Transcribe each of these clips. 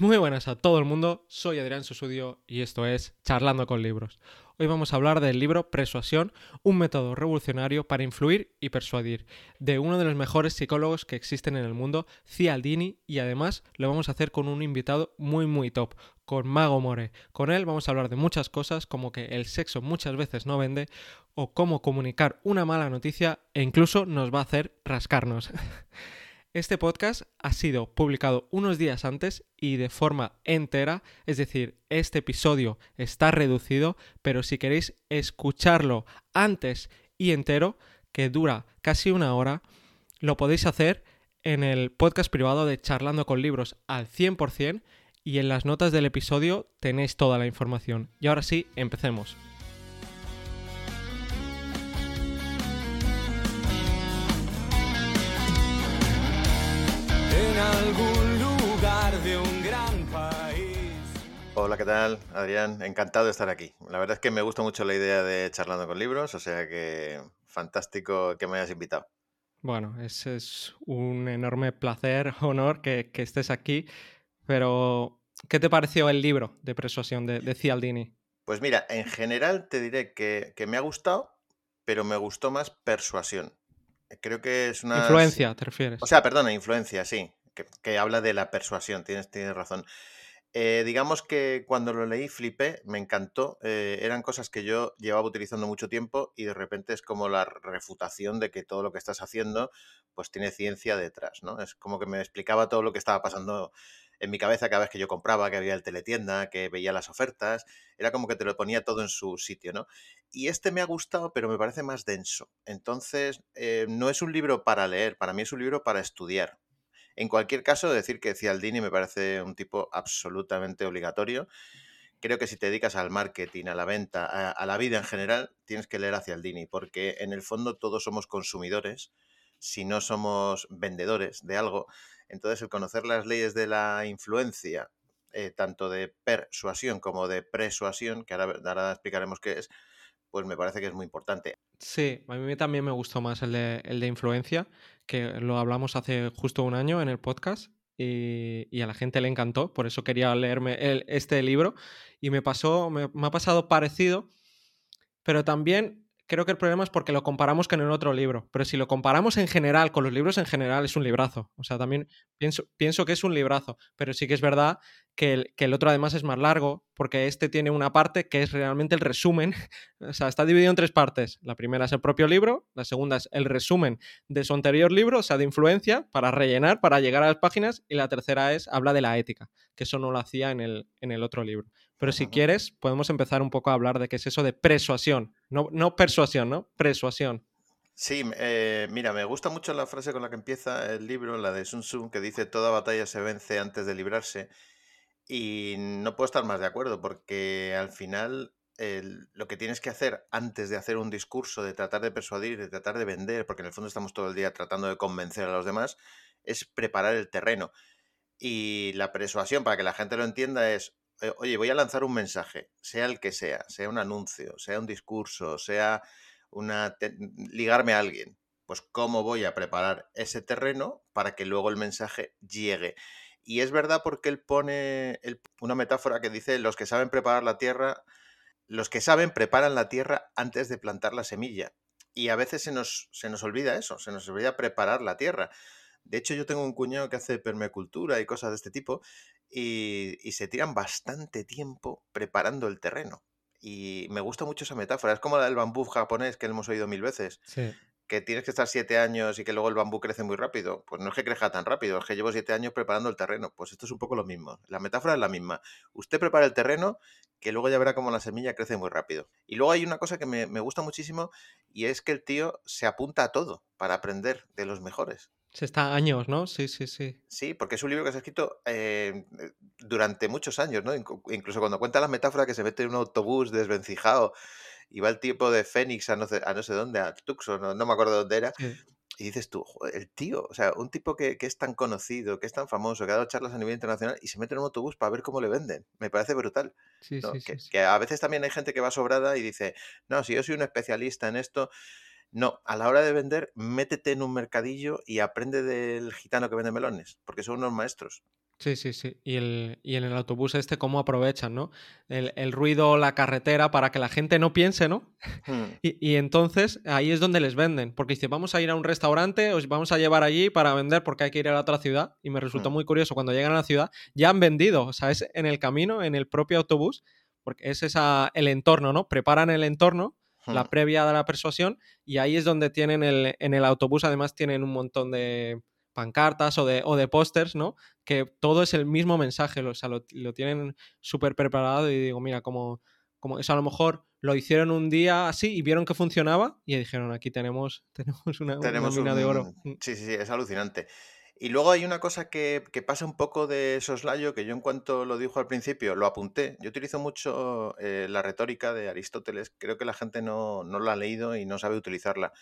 Muy buenas a todo el mundo, soy Adrián Susudio y esto es Charlando con Libros. Hoy vamos a hablar del libro Persuasión, un método revolucionario para influir y persuadir, de uno de los mejores psicólogos que existen en el mundo, Cialdini, y además lo vamos a hacer con un invitado muy muy top, con Mago More. Con él vamos a hablar de muchas cosas como que el sexo muchas veces no vende o cómo comunicar una mala noticia e incluso nos va a hacer rascarnos. Este podcast ha sido publicado unos días antes y de forma entera, es decir, este episodio está reducido, pero si queréis escucharlo antes y entero, que dura casi una hora, lo podéis hacer en el podcast privado de Charlando con Libros al 100% y en las notas del episodio tenéis toda la información. Y ahora sí, empecemos. Algún lugar de un gran país. Hola, ¿qué tal? Adrián, encantado de estar aquí. La verdad es que me gusta mucho la idea de charlando con libros, o sea que fantástico que me hayas invitado. Bueno, ese es un enorme placer, honor que, estés aquí, pero ¿qué te pareció el libro de persuasión de, Cialdini? Pues mira, en general te diré que, que me ha gustado, pero me gustó más persuasión. Creo que es una... Influencia, te refieres. O sea, perdona, influencia, sí que, habla de la persuasión, tienes, tienes razón. Eh, digamos que cuando lo leí flipé, me encantó. Eh, eran cosas que yo llevaba utilizando mucho tiempo y de repente es como la refutación de que todo lo que estás haciendo pues tiene ciencia detrás, ¿no? Es como que me explicaba todo lo que estaba pasando en mi cabeza cada vez que yo compraba, que había el teletienda, que veía las ofertas, era como que te lo ponía todo en su sitio, ¿no? Y este me ha gustado, pero me parece más denso. Entonces, eh, no es un libro para leer, para mí es un libro para estudiar. En cualquier caso, decir que Cialdini me parece un tipo absolutamente obligatorio. Creo que si te dedicas al marketing, a la venta, a, la vida en general, tienes que leer a Cialdini, porque en el fondo todos somos consumidores, si no somos vendedores de algo. Entonces, el conocer las leyes de la influencia, eh, tanto de persuasión como de persuasión, que ahora, ahora explicaremos qué es, pues me parece que es muy importante. Sí, a mí también me gustó más el de, el de influencia, que lo hablamos hace justo un año en el podcast y, a la gente le encantó, por eso quería leerme este libro. Y me pasó, me ha pasado parecido, pero también creo que el problema es porque lo comparamos con el otro libro. Pero si lo comparamos en general, con los libros en general, es un librazo. O sea, también pienso, pienso que es un librazo. Pero sí que es verdad que el, que el, otro además es más largo, porque este tiene una parte que es realmente el resumen. O sea, está dividido en tres partes. La primera es el propio libro, la segunda es el resumen de su anterior libro, o sea, de influencia, para rellenar, para llegar a las páginas, y la tercera es habla de la ética, que eso no lo hacía en el, en el otro libro. Pero si quieres, podemos empezar un poco a hablar de qué es eso de persuasión. No, no persuasión, ¿no? Persuasión. Sí, eh, mira, me gusta mucho la frase con la que empieza el libro, la de Sun Tzu, que dice toda batalla se vence antes de librarse. Y no puedo estar más de acuerdo, porque al final lo que tienes que hacer antes de hacer un discurso, de tratar de persuadir, de tratar de vender, porque en el fondo estamos todo el día tratando de convencer a los demás, es preparar el terreno. Y la persuasión, para que la gente lo entienda, es eh, oye, voy a lanzar un mensaje, sea el que sea, sea un anuncio, sea un discurso, sea una ligarme a alguien, pues cómo voy a preparar ese terreno para que luego el mensaje llegue. Y es verdad porque él pone una metáfora que dice, los que saben preparar la tierra, los que saben preparan la tierra antes de plantar la semilla. Y a veces se nos, se nos olvida eso, se nos olvida preparar la tierra. De hecho, yo tengo un cuñado que hace permacultura y cosas de este tipo y, se tiran bastante tiempo preparando el terreno. Y me gusta mucho esa metáfora. Es como la del bambú japonés que hemos oído mil veces. Que tienes que estar siete años y que luego el bambú crece muy rápido. Pues no es que crezca tan rápido, es que llevo siete años preparando el terreno. Pues esto es un poco lo mismo. La metáfora es la misma. Usted prepara el terreno, que luego ya verá cómo la semilla crece muy rápido. Y luego hay una cosa que me, me gusta muchísimo y es que el tío se apunta a todo para aprender de los mejores. Se está años, ¿no? Sí, sí, sí. Sí, porque es un libro que se ha escrito eh, durante muchos años, ¿no? Incluso cuando cuenta la metáfora que se mete en un autobús desvencijado y va el tipo de Fénix a no sé, a no sé dónde, a Tucson, no, no me acuerdo dónde era. Y dices tú, el tío, o sea, un tipo que, que, es tan conocido, que es tan famoso, que ha dado charlas a nivel internacional y se mete en un autobús para ver cómo le venden. Me parece brutal. Sí, sí, que, sí, que, a veces también hay gente que va sobrada y dice, no, si yo soy un especialista en esto, no, a la hora de vender, métete en un mercadillo y aprende del gitano que vende melones, porque son unos maestros. Sí, sí, sí. Y, el, y en el autobús este, cómo aprovechan, ¿no? El, el ruido, la carretera, para que la gente no piense, ¿no? Hmm. Y, y entonces ahí es donde les venden. Porque dice, vamos a ir a un restaurante, os vamos a llevar allí para vender porque hay que ir a la otra ciudad. Y me resultó Hmm. muy curioso, cuando llegan a la ciudad, ya han vendido. O sea, es en el camino, en el propio autobús, porque es esa, el entorno, ¿no? Preparan el entorno, la previa de la persuasión, y ahí es donde tienen el, en el autobús, además tienen un montón de pancartas o de, o de pósters, ¿no? Que todo es el mismo mensaje, lo- o sea, lo, lo tienen súper preparado y digo, mira, como, como eso a lo mejor lo hicieron un día así y vieron que funcionaba y dijeron, aquí tenemos, tenemos una, una Tenemos mina de oro. Sí, sí, sí, es alucinante. Y luego hay una cosa que, pasa un poco de soslayo, que yo en cuanto lo dijo al principio, lo apunté. Yo utilizo mucho eh, la retórica de Aristóteles, creo que la gente no, no la ha leído y no sabe utilizarla.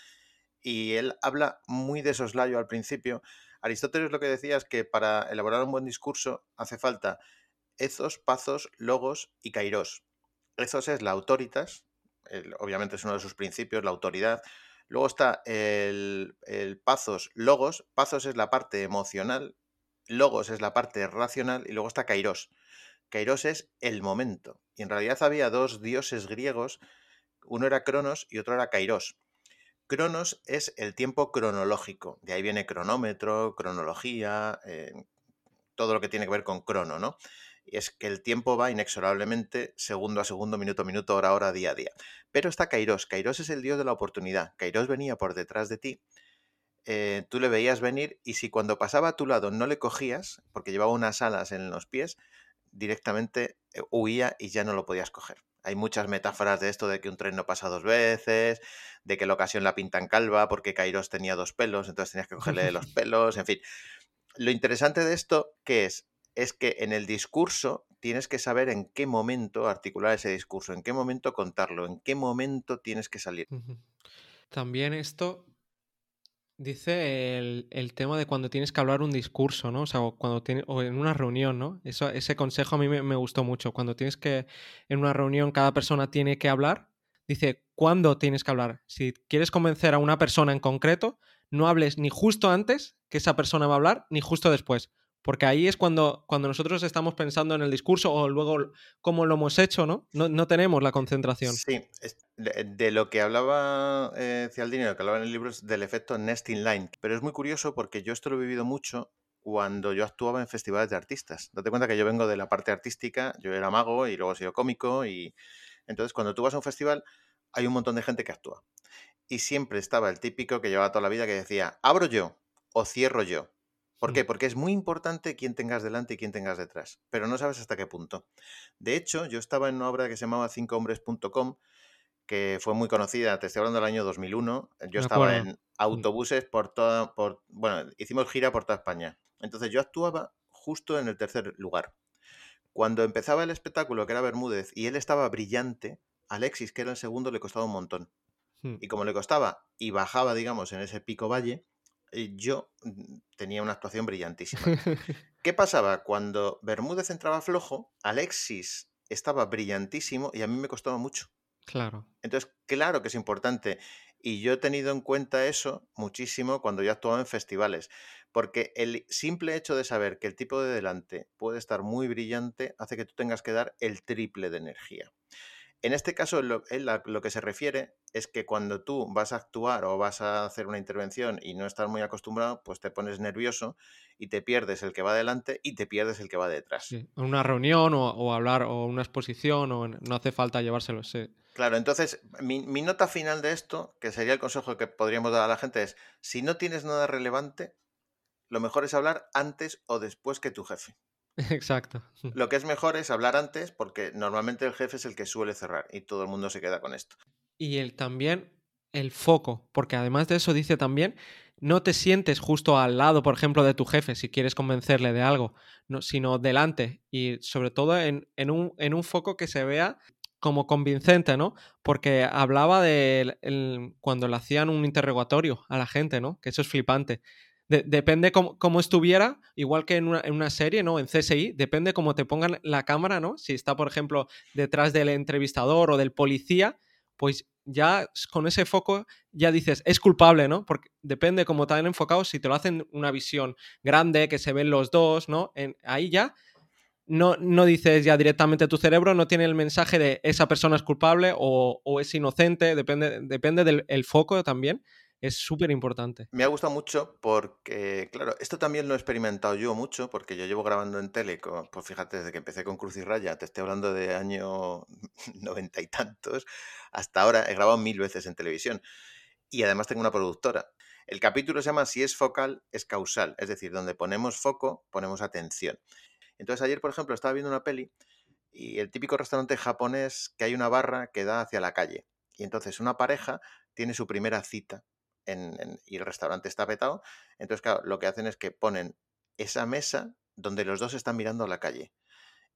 Y él habla muy de soslayo al principio. Aristóteles lo que decía es que para elaborar un buen discurso hace falta ethos, pathos, logos y kairos. Ethos es la autoritas, obviamente es uno de sus principios, la autoridad. Luego está el, el pathos, logos. Pathos es la parte emocional, logos es la parte racional y luego está kairos. Kairos es el momento. Y en realidad había dos dioses griegos, uno era Cronos y otro era Kairos. Cronos es el tiempo cronológico, de ahí viene cronómetro, cronología, eh, todo lo que tiene que ver con crono, ¿no? Y es que el tiempo va inexorablemente segundo a segundo, minuto a minuto, hora a hora, día a día. Pero está Kairos. Kairos es el dios de la oportunidad. Kairos venía por detrás de ti. eh, tú le veías venir y si cuando pasaba a tu lado no le cogías, porque llevaba unas alas en los pies, directamente eh, huía y ya no lo podías coger. Hay muchas metáforas de esto de que un tren no pasa dos veces, de que la ocasión la pintan calva porque Kairos tenía dos pelos, entonces tenías que cogerle de los pelos, en fin. Lo interesante de esto, ¿qué es? Es que en el discurso tienes que saber en qué momento articular ese discurso, en qué momento contarlo, en qué momento tienes que salir. También esto dice el, tema de cuando tienes que hablar un discurso, ¿no? O sea, cuando tienes, o en una reunión, ¿no? Eso, ese consejo a mí me, me gustó mucho. Cuando tienes que, en una reunión, cada persona tiene que hablar, dice, ¿cuándo tienes que hablar? Si quieres convencer a una persona en concreto, no hables ni justo antes que esa persona va a hablar, ni justo después. Porque ahí es cuando, cuando nosotros estamos pensando en el discurso o luego cómo lo hemos hecho, ¿no? No, no tenemos la concentración. Sí, de lo que hablaba eh, Cialdini, lo que hablaba en el libro es del efecto nesting line. Pero es muy curioso porque yo esto lo he vivido mucho cuando yo actuaba en festivales de artistas. Date cuenta que yo vengo de la parte artística, yo era mago y luego he sido cómico y entonces cuando tú vas a un festival hay un montón de gente que actúa. Y siempre estaba el típico que llevaba toda la vida que decía, abro yo o cierro yo. ¿Por Mm. qué? Porque es muy importante quién tengas delante y quién tengas detrás, pero no sabes hasta qué punto. De hecho, yo estaba en una obra que se llamaba cincohombres.com, que fue muy conocida, te estoy hablando del año 2001. Yo estaba en autobuses por toda, por, bueno, hicimos gira por toda España. Entonces yo actuaba justo en el tercer lugar. Cuando empezaba el espectáculo, que era Bermúdez, y él estaba brillante, Alexis, que era el segundo, le costaba un montón. Mm. Y como le costaba y bajaba, digamos, en ese pico valle, yo mm, tenía una actuación brillantísima. ¿Qué pasaba? Cuando Bermúdez entraba flojo, Alexis estaba brillantísimo y a mí me costaba mucho. claro. Entonces, claro que es importante. Y yo he tenido en cuenta eso muchísimo cuando yo actuaba en festivales. Porque el simple hecho de saber que el tipo de delante puede estar muy brillante hace que tú tengas que dar el triple de energía. En este caso, lo, a lo que se refiere es que cuando tú vas a actuar o vas a hacer una intervención y no estás muy acostumbrado, pues te pones nervioso y te pierdes el que va adelante y te pierdes el que va detrás. Sí, En una reunión o, o hablar o una exposición o no hace falta llevárselo. Sí. Claro, entonces mi, mi nota final de esto, que sería el consejo que podríamos dar a la gente, es si no tienes nada relevante, lo mejor es hablar antes o después que tu jefe. Exacto. Lo que es mejor es hablar antes porque normalmente el jefe es el que suele cerrar y todo el mundo se queda con esto. Y el también el foco, porque además de eso dice también, no te sientes justo al lado, por ejemplo, de tu jefe si quieres convencerle de algo, no, sino delante y sobre todo en, en un, en un foco que se vea como convincente, ¿no? Porque hablaba de el- cuando le hacían un interrogatorio a la gente, ¿no? Que eso es flipante. De- depende cómo, cómo estuviera, igual que en una, en una serie, ¿no? En CSI, depende cómo te pongan la cámara, ¿no? Si está, por ejemplo, detrás del entrevistador o del policía, pues ya con ese foco ya dices, es culpable, ¿no? Porque depende cómo te han enfocado, si te lo hacen una visión grande, que se ven los dos, ¿no? En, ahí ya no, no dices ya directamente tu cerebro, no tiene el mensaje de esa persona es culpable o, es inocente, depende, depende del el foco también es súper importante. Me ha gustado mucho porque, claro, esto también lo he experimentado yo mucho porque yo llevo grabando en tele, pues fíjate, desde que empecé con Cruz y Raya, te estoy hablando de año noventa y tantos, hasta ahora he grabado mil veces en televisión y además tengo una productora. El capítulo se llama Si es focal, es causal, es decir, donde ponemos foco, ponemos atención. Entonces ayer, por ejemplo, estaba viendo una peli y el típico restaurante japonés que hay una barra que da hacia la calle. Y entonces una pareja tiene su primera cita y el restaurante está petado. Entonces, claro, lo que hacen es que ponen esa mesa donde los dos están mirando a la calle.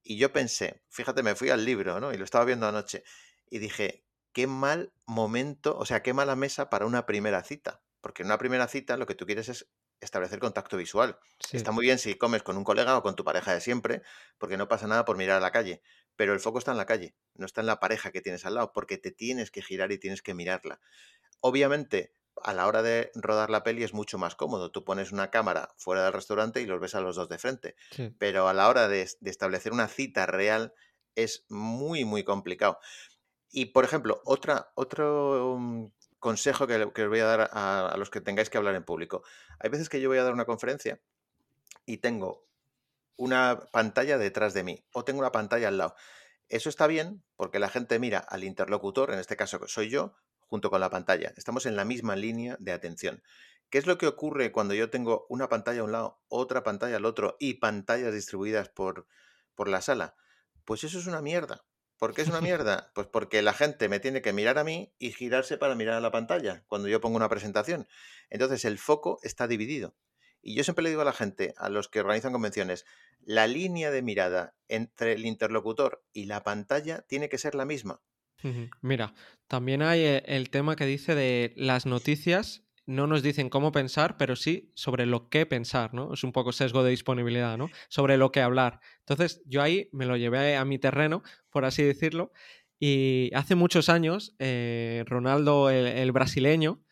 Y yo pensé, fíjate, me fui al libro, ¿no? Y lo estaba viendo anoche. Y dije, qué mal momento, o sea, qué mala mesa para una primera cita. Porque en una primera cita lo que tú quieres es establecer contacto visual. Está muy bien si comes con un colega o con tu pareja de siempre, porque no pasa nada por mirar a la calle. Pero el foco está en la calle, no está en la pareja que tienes al lado, porque te tienes que girar y tienes que mirarla. Obviamente, a la hora de rodar la peli es mucho más cómodo. Tú pones una cámara fuera del restaurante y los ves a los dos de frente. Pero a la hora de, establecer una cita real es muy, muy complicado. Y, por ejemplo, otra, otro mm, consejo que, os voy a dar a, los que tengáis que hablar en público. Hay veces que yo voy a dar una conferencia y tengo una pantalla detrás de mí o tengo una pantalla al lado. Eso está bien porque la gente mira al interlocutor, en este caso soy yo, junto con la pantalla. Estamos en la misma línea de atención. ¿Qué es lo que ocurre cuando yo tengo una pantalla a un lado, otra pantalla al otro y pantallas distribuidas por, por la sala? Pues eso es una mierda. ¿Por qué es una mierda? Pues porque la gente me tiene que mirar a mí y girarse para mirar a la pantalla cuando yo pongo una presentación. Entonces el foco está dividido. Y yo siempre le digo a la gente, a los que organizan convenciones, la línea de mirada entre el interlocutor y la pantalla tiene que ser la misma. Mira, también hay eh, el tema que dice de las noticias no nos dicen cómo pensar, pero sí sobre lo que pensar, ¿no? Es un poco sesgo de disponibilidad, ¿no? Sobre lo que hablar. Entonces, yo ahí me lo llevé a mi terreno, por así decirlo, y hace muchos años, eh, Ronaldo, el, brasileño,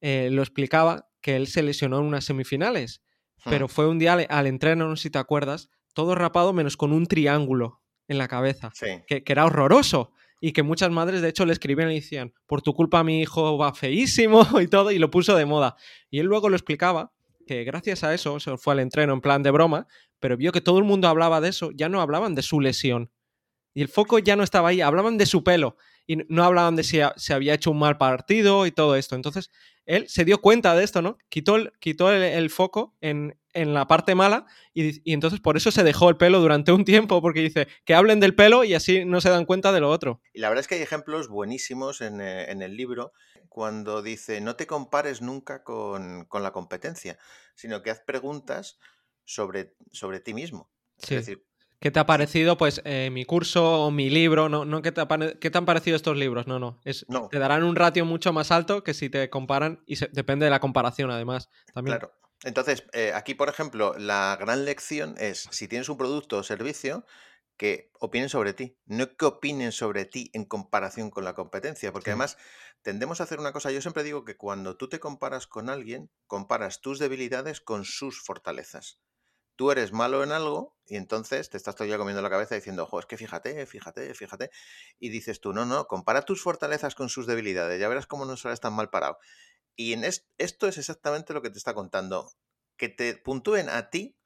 eh, lo explicaba que él se lesionó en unas semifinales, pero hmm. fue un día al, entreno, no sé si te acuerdas, todo rapado menos con un triángulo en la cabeza, que, que era horroroso y que muchas madres de hecho le escribían y decían, por tu culpa mi hijo va feísimo y todo, y lo puso de moda. Y él luego lo explicaba, que gracias a eso se fue al entreno en plan de broma, pero vio que todo el mundo hablaba de eso, ya no hablaban de su lesión. Y el foco ya no estaba ahí, hablaban de su pelo y no hablaban de si se había hecho un mal partido y todo esto. Entonces, él se dio cuenta de esto, ¿no? Quitó el, quitó el foco en, en la parte mala y, entonces por eso se dejó el pelo durante un tiempo, porque dice que hablen del pelo y así no se dan cuenta de lo otro. Y la verdad es que hay ejemplos buenísimos en, eh, el libro cuando dice no te compares nunca con, la competencia, sino que haz preguntas sobre, sobre ti mismo. Sí. ¿Qué te ha parecido, pues, eh, mi curso o mi libro? No, no ¿qué, te ¿qué te han parecido estos libros? No, no. Es, Te darán un ratio mucho más alto que si te comparan y depende de la comparación, además. También. Claro. Entonces, eh, aquí, por ejemplo, la gran lección es, si tienes un producto o servicio, que opinen sobre ti, no que opinen sobre ti en comparación con la competencia, porque además tendemos a hacer una cosa, yo siempre digo que cuando tú te comparas con alguien, comparas tus debilidades con sus fortalezas. Tú eres malo en algo y entonces te estás todavía comiendo la cabeza diciendo, ojo, es que fíjate, fíjate, fíjate. Y dices tú, no, no, compara tus fortalezas con sus debilidades, ya verás cómo no sales tan mal parado. Y en esto es exactamente lo que te está contando. Que te puntúen a ti,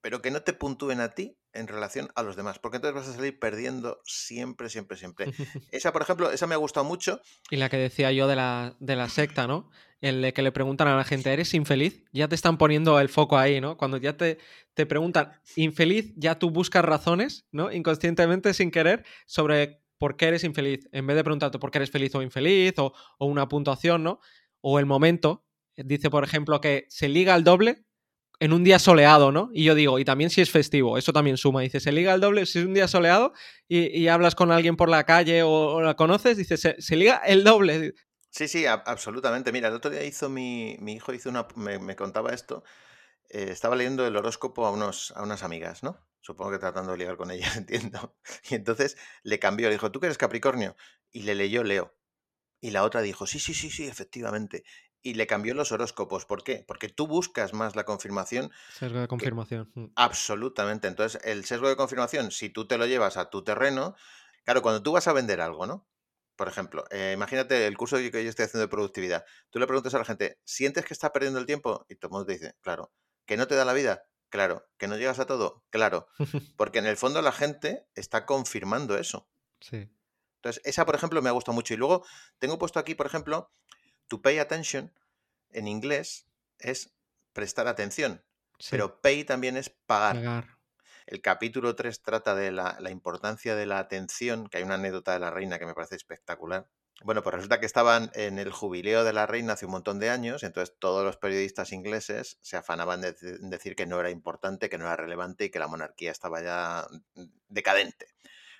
pero que no te puntúen a ti en relación a los demás, porque entonces vas a salir perdiendo siempre, siempre, siempre. Esa, por ejemplo, esa me ha gustado mucho. Y la que decía yo de la, de la secta, ¿no? El de que le preguntan a la gente, ¿eres infeliz? Ya te están poniendo el foco ahí, ¿no? Cuando ya te, te preguntan, infeliz, ya tú buscas razones, ¿no? Inconscientemente, sin querer, sobre por qué eres infeliz. En vez de preguntarte por qué eres feliz o infeliz, o, o una puntuación, ¿no? O el momento. Dice, por ejemplo, que se liga al doble en un día soleado, ¿no? Y yo digo, y también si es festivo, eso también suma. Dice, se liga al doble si es un día soleado y, hablas con alguien por la calle o, la conoces, dice, se, liga el doble. Sí, sí, absolutamente. Mira, el otro día hizo mi, mi hijo, hizo una, me, contaba esto. Eh, estaba leyendo el horóscopo a, unos, a unas amigas, ¿no? Supongo que tratando de ligar con ellas, entiendo. Y entonces le cambió, le dijo, ¿tú que eres Capricornio? Y le leyó Leo. Y la otra dijo, sí, sí, sí, sí, efectivamente. Y le cambió los horóscopos. ¿Por qué? Porque tú buscas más la confirmación. Sesgo de confirmación. mm. Absolutamente. Entonces, el sesgo de confirmación, si tú te lo llevas a tu terreno, claro, cuando tú vas a vender algo, ¿no? Por ejemplo, eh, imagínate el curso que yo estoy haciendo de productividad. Tú le preguntas a la gente, ¿sientes que está perdiendo el tiempo? Y todo el mundo te dice, claro. ¿Que no te da la vida? Claro. ¿Que no llegas a todo? Claro. Porque en el fondo la gente está confirmando eso. sí. Entonces, esa, por ejemplo, me ha gustado mucho. Y luego tengo puesto aquí, por ejemplo, to pay attention en inglés es prestar atención, sí. pero pay también es pagar. Pagar. El capítulo 3 trata de la, la importancia de la atención, que hay una anécdota de la reina que me parece espectacular. Bueno, pues resulta que estaban en el jubileo de la reina hace un montón de años, entonces todos los periodistas ingleses se afanaban de de- en decir que no era importante, que no era relevante y que la monarquía estaba ya mm, decadente.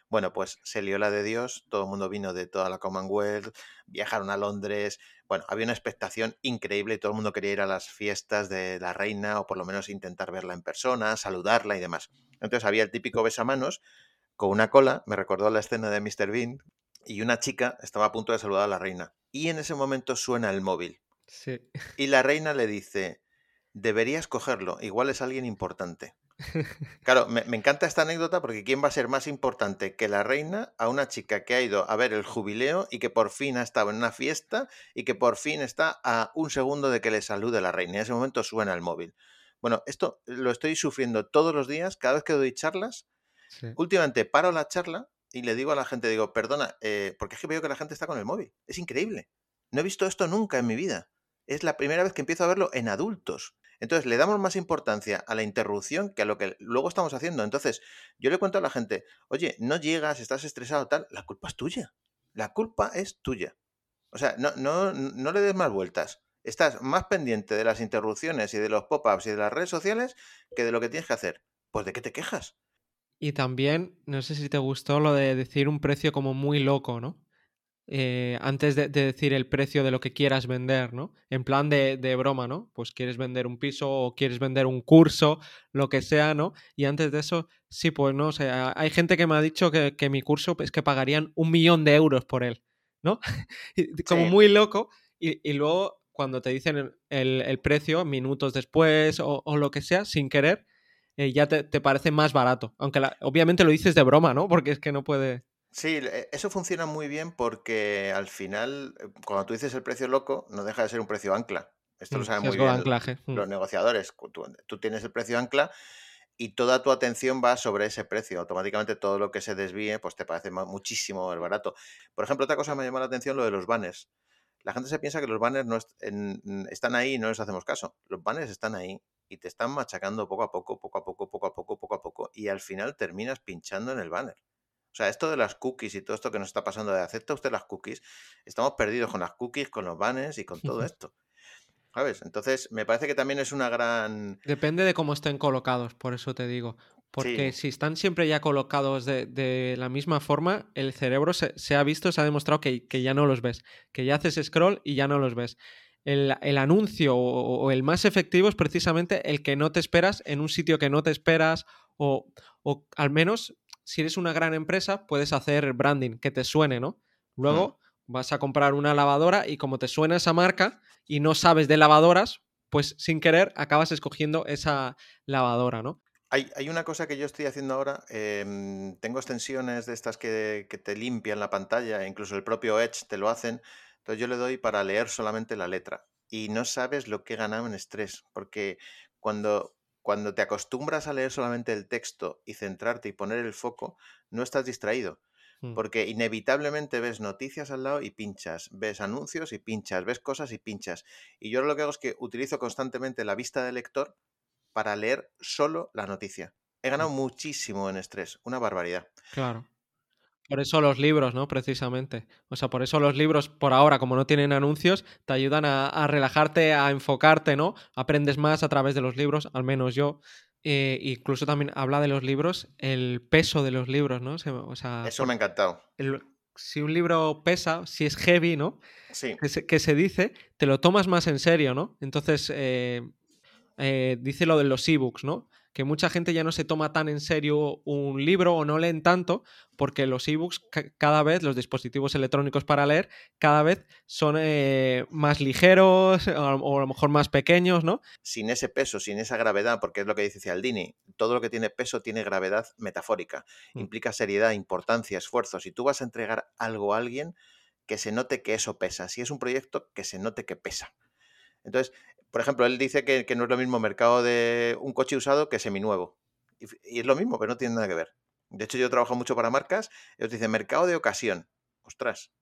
Bueno, pues se lió la de Dios, todo el mundo vino de toda la Commonwealth, viajaron a Londres, bueno, había una expectación increíble y todo el mundo quería ir a las fiestas de la reina o por lo menos intentar verla en persona, saludarla y demás. Entonces había el típico besamanos con una cola, me recordó la escena de Mr. Bean, y una chica estaba a punto de saludar a la reina. Y en ese momento suena el móvil. Sí. Y la reina le dice, deberías cogerlo, igual es alguien importante. Claro, me, me encanta esta anécdota porque ¿quién va a ser más importante que la reina a una chica que ha ido a ver el jubileo y que por fin ha estado en una fiesta y que por fin está a un segundo de que le salude la reina? Y en ese momento suena el móvil. Bueno, esto lo estoy sufriendo todos los días, cada vez que doy charlas. sí. Últimamente paro la charla y le digo a la gente, digo, perdona, eh, porque es que veo que la gente está con el móvil. Es increíble. No he visto esto nunca en mi vida. Es la primera vez que empiezo a verlo en adultos. Entonces le damos más importancia a la interrupción que a lo que luego estamos haciendo. Entonces yo le cuento a la gente, oye, no llegas, estás estresado, tal, la culpa es tuya. La culpa es tuya. O sea, no, no, no le des más vueltas. Estás más pendiente de las interrupciones y de los pop-ups y de las redes sociales que de lo que tienes que hacer. Pues de qué te quejas. Y también, no sé si te gustó lo de decir un precio como muy loco, ¿no? Eh, antes de, de decir el precio de lo que quieras vender, ¿no? En plan de, de broma, ¿no? Pues quieres vender un piso o quieres vender un curso, lo que sea, ¿no? Y antes de eso, sí, pues no, o sea, hay gente que me ha dicho que, que mi curso es que pagarían un millón de euros por él, ¿no? Como Sí. muy loco. Y, y luego, cuando te dicen el, el- el precio, minutos después o, o lo que sea, sin querer, eh, ya te, te parece más barato. Aunque la- obviamente lo dices de broma, ¿no? Porque es que no puede. Sí, e- eso funciona muy bien porque al final, eh, cuando tú dices el precio loco, no deja de ser un precio ancla. Esto lo Mm, saben muy bien anclaje. mm, los negociadores. Tú, tú tienes el precio ancla y toda tu atención va sobre ese precio. Automáticamente todo lo que se desvíe, pues te parece muchísimo más barato. Por ejemplo, otra cosa que me llama la atención, lo de los banners. La gente se piensa que los banners no est- en- en- están ahí y no les hacemos caso. Los banners están ahí y te están machacando poco a poco, poco a poco, poco a poco, poco a poco, y al final terminas pinchando en el banner. O sea, esto de las cookies y todo esto que nos está pasando de acepta usted las cookies, estamos perdidos con las cookies, con los banners y con todo esto. ¿Sabes? Entonces, me parece que también es una gran... Depende de cómo estén colocados, por eso te digo. Porque Sí. si están siempre ya colocados de, de la misma forma, el cerebro se, se ha visto, se ha demostrado que, que ya no los ves. Que ya haces scroll y ya no los ves. El, el anuncio o, o el más efectivo es precisamente el que no te esperas en un sitio que no te esperas o, o al menos si eres una gran empresa puedes hacer branding, que te suene, ¿no? Luego vas a comprar una lavadora y como te suena esa marca y no sabes de lavadoras, pues sin querer acabas escogiendo esa lavadora, ¿no? Hay, hay una cosa que yo estoy haciendo ahora, em, tengo extensiones de estas que, que te limpian la pantalla, e incluso el propio Edge te lo hacen, entonces yo le doy para leer solamente la letra y no sabes lo que he ganado en estrés, porque cuando, cuando te acostumbras a leer solamente el texto y centrarte y poner el foco, no estás distraído. Mm. Porque inevitablemente ves noticias al lado y pinchas, ves anuncios y pinchas, ves cosas y pinchas. Y yo lo que hago es que utilizo constantemente la vista del lector para leer solo la noticia. He ganado muchísimo en estrés, una barbaridad. Claro. Por eso los libros, ¿no? Precisamente. O sea, por eso los libros, por ahora, como no tienen anuncios, te ayudan a, a relajarte, a enfocarte, ¿no? Aprendes más a través de los libros, al menos yo. Eh, incluso también habla de los libros, el peso de los libros, ¿no? Se- O sea, Eso me ha encantado. el- si un libro pesa, si es heavy, ¿no? Sí, que se, que se dice, te lo tomas más en serio, ¿no? Entonces, eh, eh, dice lo de los ebooks, ¿no? Que mucha gente ya no se toma tan en serio un libro o no leen tanto porque los ebooks cada vez, los dispositivos electrónicos para leer, cada vez son eh, más ligeros o a lo mejor más pequeños, ¿no? Sin ese peso, sin esa gravedad, porque es lo que dice Cialdini, todo lo que tiene peso tiene gravedad metafórica, mm. implica seriedad, importancia, esfuerzo. Si tú vas a entregar algo a alguien, que se note que eso pesa. Si es un proyecto, que se note que pesa. Entonces, por ejemplo, él dice que, no es lo mismo mercado de un coche usado que seminuevo. Y, y es lo mismo, pero no tiene nada que ver. De hecho, yo trabajo mucho para marcas. Ellos dicen mercado de ocasión. Ostras.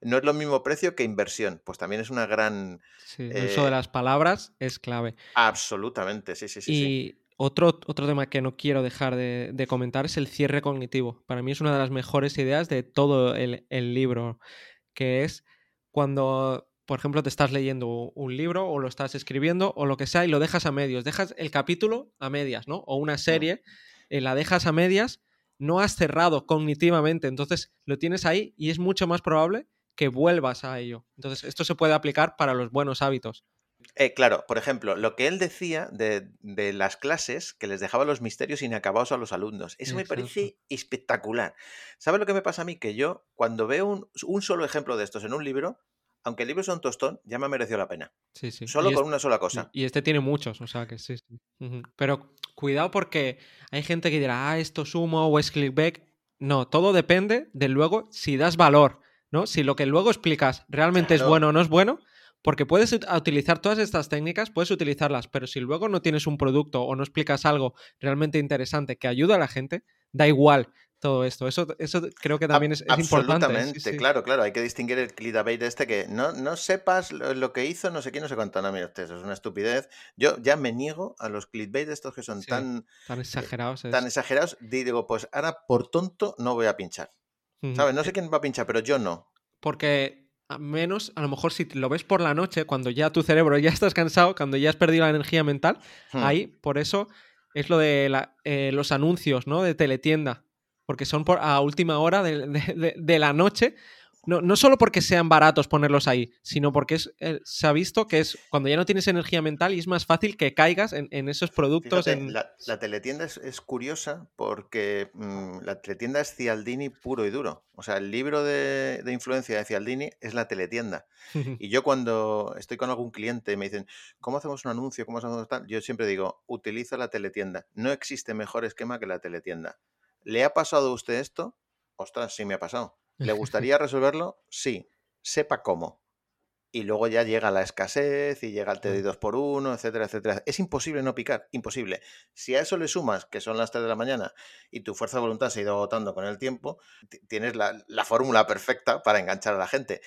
No es lo mismo precio que inversión. Pues también es una gran. Sí, el uso de eh las palabras es clave. Absolutamente, sí, sí, sí. Y Otro, otro tema que no quiero dejar de, comentar es el cierre cognitivo. Para mí es una de las mejores ideas de todo el libro, que es cuando por ejemplo, te estás leyendo un libro o lo estás escribiendo o lo que sea y lo dejas a medios, dejas el capítulo a medias, ¿no? O una serie, eh, la dejas a medias, no has cerrado cognitivamente, entonces lo tienes ahí y es mucho más probable que vuelvas a ello. Entonces, esto se puede aplicar para los buenos hábitos. Eh, claro, por ejemplo, lo que él decía de, las clases, que les dejaba los misterios inacabados a los alumnos, eso me parece espectacular. ¿Sabes lo que me pasa a mí? Que yo, cuando veo un, un, solo ejemplo de estos en un libro, aunque el libro sea un tostón, ya me ha merecido la pena. Sí, sí. Solo con una sola cosa. Y este tiene muchos, o sea que sí. sí. Pero cuidado porque hay gente que dirá, ah, esto es humo o es clickbait. No, todo depende de luego si das valor, ¿no? Si lo que luego explicas realmente es bueno o no es bueno, porque puedes utilizar todas estas técnicas, puedes utilizarlas, pero si luego no tienes un producto o no explicas algo realmente interesante que ayuda a la gente, da igual todo esto. Eso, eso creo que también es, importante. Absolutamente, claro, claro. Hay que distinguir el clickbait de este que no, no sepas lo, que hizo, no sé quién, no sé cuánto. No, mira usted, eso es una estupidez. Yo ya me niego a los clickbait de estos que son tan, tan exagerados. Tan exagerados. Digo, pues ahora por tonto no voy a pinchar. ¿Sabes? No sé quién va a pinchar, pero yo no. Porque a menos, a lo mejor si lo ves por la noche, cuando ya tu cerebro ya estás cansado, cuando ya has perdido la energía mental, hmm. ahí, por eso es lo de eh, los anuncios, ¿no? De teletienda porque son por, a última hora de, la noche. No, no, solo porque sean baratos ponerlos ahí, sino porque es, eh, se ha visto que es cuando ya no tienes energía mental y es más fácil que caigas en, esos productos. en... la, teletienda es, curiosa porque mm, la teletienda es Cialdini puro y duro. O sea, el libro de, de influencia de Cialdini es la teletienda. y yo cuando estoy con algún cliente y me dicen, ¿cómo hacemos un anuncio? ¿Cómo hacemos tal? Yo siempre digo, utiliza la teletienda. No existe mejor esquema que la teletienda. ¿Le ha pasado a usted esto? Ostras, sí me ha pasado. ¿Le gustaría resolverlo? Sí. Sepa cómo. Y luego ya llega la escasez y llega el TDI 2 por 1 etcétera, etcétera. Es imposible no picar, imposible. Si a eso le sumas que son las 3 de la mañana y tu fuerza de voluntad se ha ido agotando con el tiempo, tienes la, fórmula perfecta para enganchar a la gente.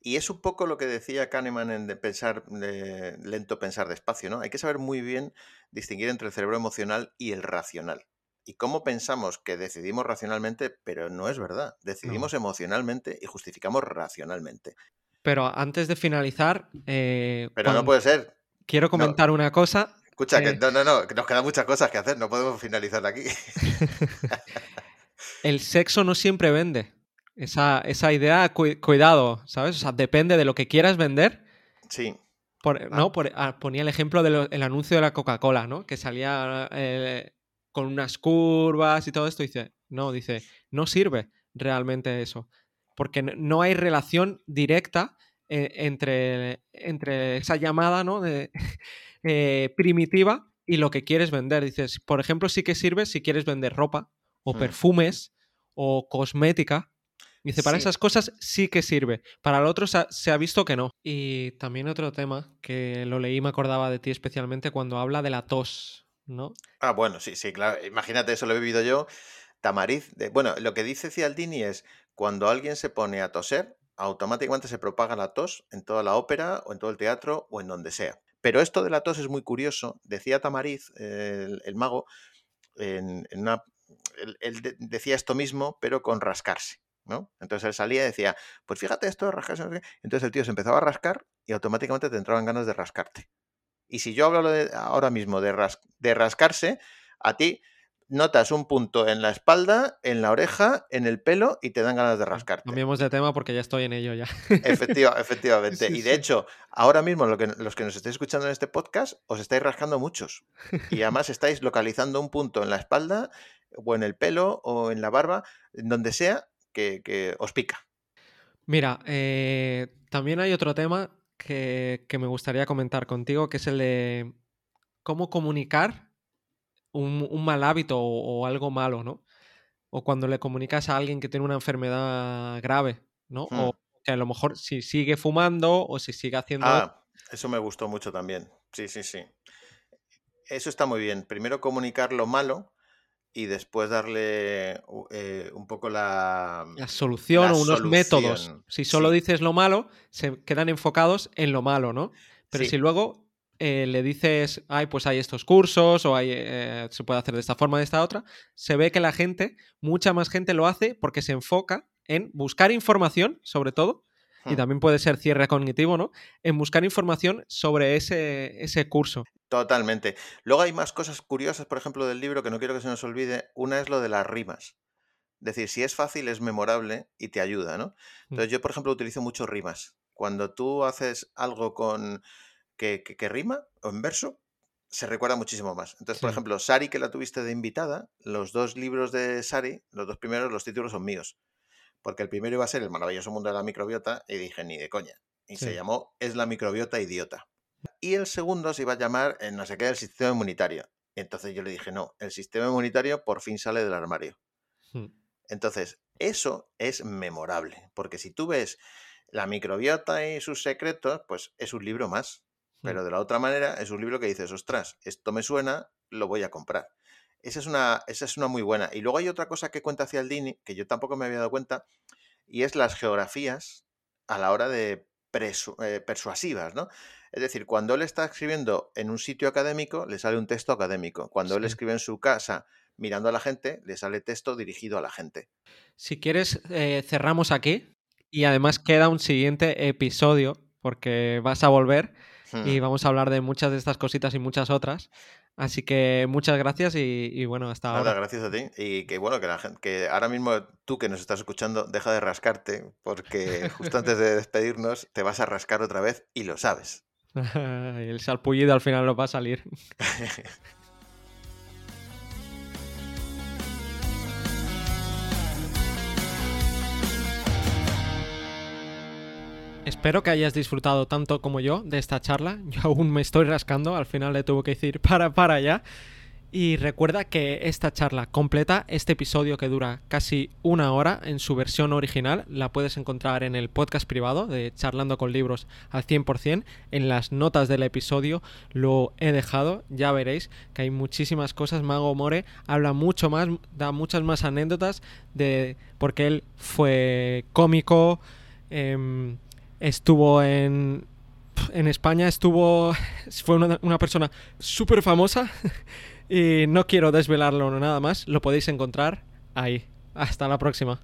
Y es un poco lo que decía Kahneman en de pensar de lento, pensar despacio, ¿no? Hay que saber muy bien distinguir entre el cerebro emocional y el racional y cómo pensamos que decidimos racionalmente, pero no es verdad. Decidimos emocionalmente y justificamos racionalmente. Pero antes de finalizar... Eh, pero no puede ser. Quiero comentar una cosa. Escucha, que no, no, no, nos quedan muchas cosas que hacer, no podemos finalizar aquí. El sexo no siempre vende. Esa, idea, cuidado, ¿sabes? O sea, depende de lo que quieras vender. Sí. ¿no? Ah. Ah, ponía el ejemplo del anuncio de la Coca-Cola, ¿no? Que salía eh, con unas curvas y todo esto, dice, no, dice, no sirve realmente eso, porque no hay relación directa eh, entre, entre esa llamada ¿no? de, eh, primitiva y lo que quieres vender. Dices, por ejemplo, sí que sirve si quieres vender ropa o hmm. perfumes o cosmética. Dice, para esas cosas sí que sirve. Para lo otro se ha, visto que no. Y también otro tema que lo leí y me acordaba de ti especialmente cuando habla de la tos. ¿No? Ah, bueno, sí, sí, claro. Imagínate, eso lo he vivido yo. Tamariz. bueno, lo que dice Cialdini es, cuando alguien se pone a toser, automáticamente se propaga la tos en toda la ópera o en todo el teatro o en donde sea. Pero esto de la tos es muy curioso. Decía Tamariz, el, mago, en, una, él, decía esto mismo, pero con rascarse. ¿no? Entonces él salía y decía, pues fíjate esto rascarse. Entonces el tío se empezaba a rascar y automáticamente te entraban ganas de rascarte. Y si yo hablo ahora mismo de, de rascarse, a ti notas un punto en la espalda, en la oreja, en el pelo y te dan ganas de rascarte. Cambiemos de tema porque ya estoy en ello ya. Efectiva, efectivamente. Sí, y de sí. hecho, ahora mismo lo que, los que nos estáis escuchando en este podcast, os estáis rascando muchos. Y además estáis localizando un punto en la espalda, o en el pelo, o en la barba, en donde sea, que, que os pica. Mira, eh, también hay otro tema que, que me gustaría comentar contigo, que es el de cómo comunicar un, un mal hábito o, o algo malo, ¿no? O cuando le comunicas a alguien que tiene una enfermedad grave, ¿no? Hmm. O que a lo mejor si sigue fumando o si sigue haciendo... Ah, eso me gustó mucho también. Sí, sí, sí. Eso está muy bien. Primero comunicar lo malo y después darle eh, un poco la, la solución la o unos métodos. Si solo Sí. dices lo malo, se quedan enfocados en lo malo, ¿no? Pero Sí. si luego eh, le dices, ay, pues hay estos cursos o hay, eh, se puede hacer de esta forma, de esta otra, se ve que la gente, mucha más gente lo hace porque se enfoca en buscar información, sobre todo, y también puede ser cierre cognitivo, ¿no? En buscar información sobre ese, ese curso. Totalmente. Luego hay más cosas curiosas, por ejemplo, del libro que no quiero que se nos olvide. Una es lo de las rimas. Es decir, si es fácil, es memorable y te ayuda, ¿no? Entonces yo, por ejemplo, utilizo mucho rimas. Cuando tú haces algo con que, que- que rima o en verso, se recuerda muchísimo más. Entonces, por ejemplo, Sari, que la tuviste de invitada, los dos libros de Sari, los dos primeros, los títulos son míos. Porque el primero iba a ser El maravilloso mundo de la microbiota y dije, ni de coña. Y se llamó Es la microbiota idiota. Y el segundo se iba a llamar eh, no sé qué del sistema inmunitario. Entonces yo le dije, no, el sistema inmunitario por fin sale del armario. Hmm. Entonces, eso es memorable, porque si tú ves la microbiota y sus secretos, pues es un libro más. Hmm. Pero de la otra manera es un libro que dices, ostras, esto me suena, lo voy a comprar. Esa es una, esa es una muy buena. Y luego hay otra cosa que cuenta Cialdini, que yo tampoco me había dado cuenta, y es las geografías a la hora de presu- eh, persuasivas, ¿no? Es decir, cuando él está escribiendo en un sitio académico, le sale un texto académico. Cuando él escribe en su casa mirando a la gente, le sale texto dirigido a la gente. Si quieres, eh, cerramos aquí y además queda un siguiente episodio porque vas a volver y Hmm. vamos a hablar de muchas de estas cositas y muchas otras. Así que muchas gracias y, y bueno, hasta Nada, ahora. gracias a ti. Y que bueno, que, la gente, que ahora mismo tú que nos estás escuchando, deja de rascarte, porque justo antes de despedirnos te vas a rascar otra vez y lo sabes. El salpullido al final nos va a salir. Espero que hayas disfrutado tanto como yo de esta charla. Yo aún me estoy rascando, al final le tuve que decir para, para ya. Y recuerda que esta charla completa, este episodio que dura casi una hora en su versión original, la puedes encontrar en el podcast privado de Charlando con Libros al 100%. En las notas del episodio lo he dejado, ya veréis que hay muchísimas cosas. Mago More habla mucho más, da muchas más anécdotas de porque él fue cómico, em, estuvo en, en España, estuvo, fue una, una persona súper famosa. Y no quiero desvelarlo nada más, lo podéis encontrar ahí. Hasta la próxima.